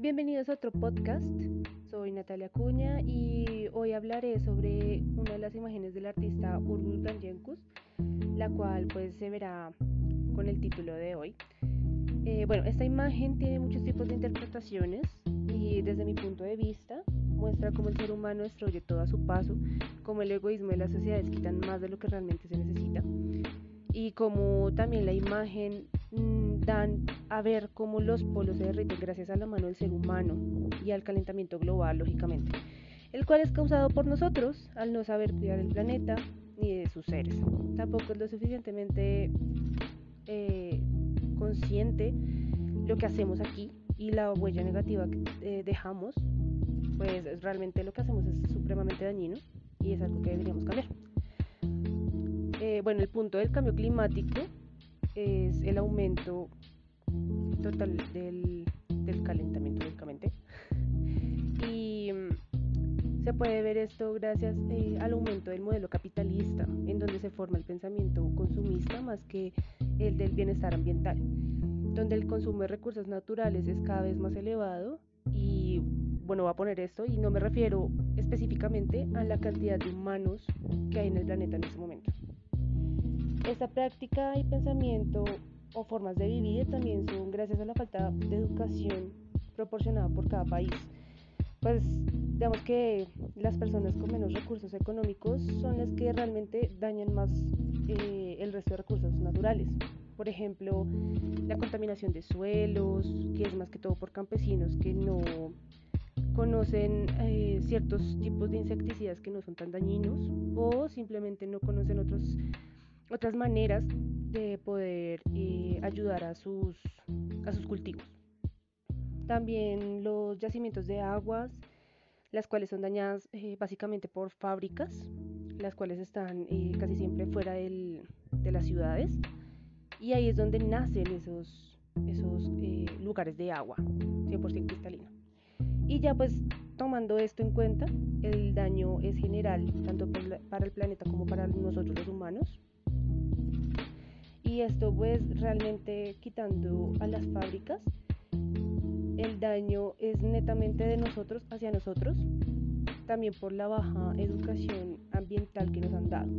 Bienvenidos a otro podcast. Soy Natalia Cuña y hoy hablaré sobre una de las imágenes del artista Urgus Ganjenkus, la cual pues se verá con el título de hoy. Eh, bueno, esta imagen tiene muchos tipos de interpretaciones y desde mi punto de vista muestra cómo el ser humano destruye todo a su paso, cómo el egoísmo de las sociedades quitan más de lo que realmente se necesita y como también la imagen dan a ver cómo los polos se derriten gracias a la mano del ser humano y al calentamiento global, lógicamente, el cual es causado por nosotros al no saber cuidar el planeta ni de sus seres. Tampoco es lo suficientemente eh, consciente lo que hacemos aquí y la huella negativa que eh, dejamos, pues realmente lo que hacemos es supremamente dañino y es algo que deberíamos cambiar. Eh, bueno, el punto del cambio climático es el aumento total del, calentamiento, lógicamente. Y mm, se puede ver esto gracias eh, al aumento del modelo capitalista, en donde se forma el pensamiento consumista más que el del bienestar ambiental, donde el consumo de recursos naturales es cada vez más elevado y bueno, voy a poner esto y no me refiero específicamente a la cantidad de humanos que hay en el planeta en este momento. Esta práctica y pensamiento o formas de vivir también son gracias a la falta de educación proporcionada por cada país. Pues digamos que las personas con menos recursos económicos son las que realmente dañan más eh, el resto de recursos naturales. Por ejemplo, la contaminación de suelos, que es más que todo por campesinos que no conocen eh, ciertos tipos de insecticidas que no son tan dañinos o simplemente no conocen otros otras maneras de poder eh, ayudar a sus, a sus cultivos. También los yacimientos de aguas, las cuales son dañadas eh, básicamente por fábricas, las cuales están eh, casi siempre fuera del, de las ciudades. Y ahí es donde nacen esos, esos lugares de agua, 100% cristalina. Y ya pues tomando esto en cuenta, el daño es general tanto para el planeta como para nosotros los humanos y esto pues realmente quitando a las fábricas el daño es netamente de nosotros hacia nosotros también por la baja educación ambiental que nos han dado.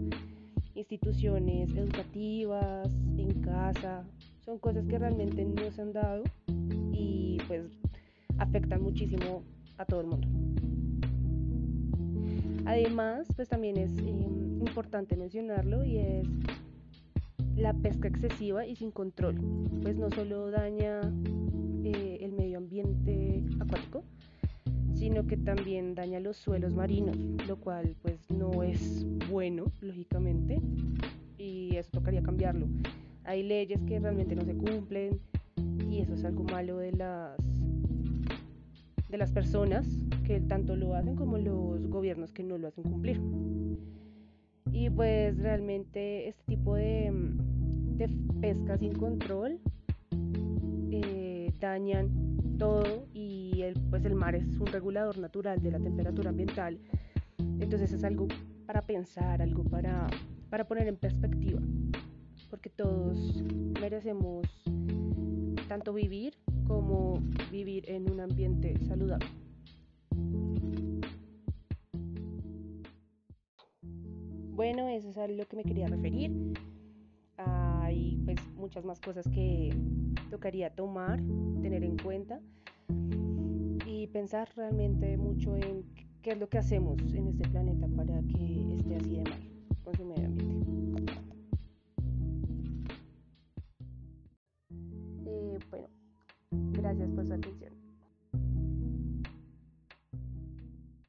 Instituciones educativas en casa son cosas que realmente nos han dado y pues afectan muchísimo a todo el mundo. Además pues también es eh, importante mencionarlo y es la pesca excesiva y sin control, pues no solo daña eh, el medio ambiente acuático, sino que también daña los suelos marinos, lo cual pues no es bueno, lógicamente, y eso tocaría cambiarlo. Hay leyes que realmente no se cumplen y eso es algo malo de las de las personas que tanto lo hacen como los gobiernos que no lo hacen cumplir. Pues realmente este tipo de, pesca sin control eh, dañan todo y el, pues el mar es un regulador natural de la temperatura ambiental. Entonces es algo para pensar, algo para, para poner en perspectiva, porque todos merecemos tanto vivir como vivir en un ambiente Bueno, eso es a lo que me quería referir. Hay pues muchas más cosas que tocaría tomar, tener en cuenta y pensar realmente mucho en qué es lo que hacemos en este planeta para que esté así de mal con su medio ambiente.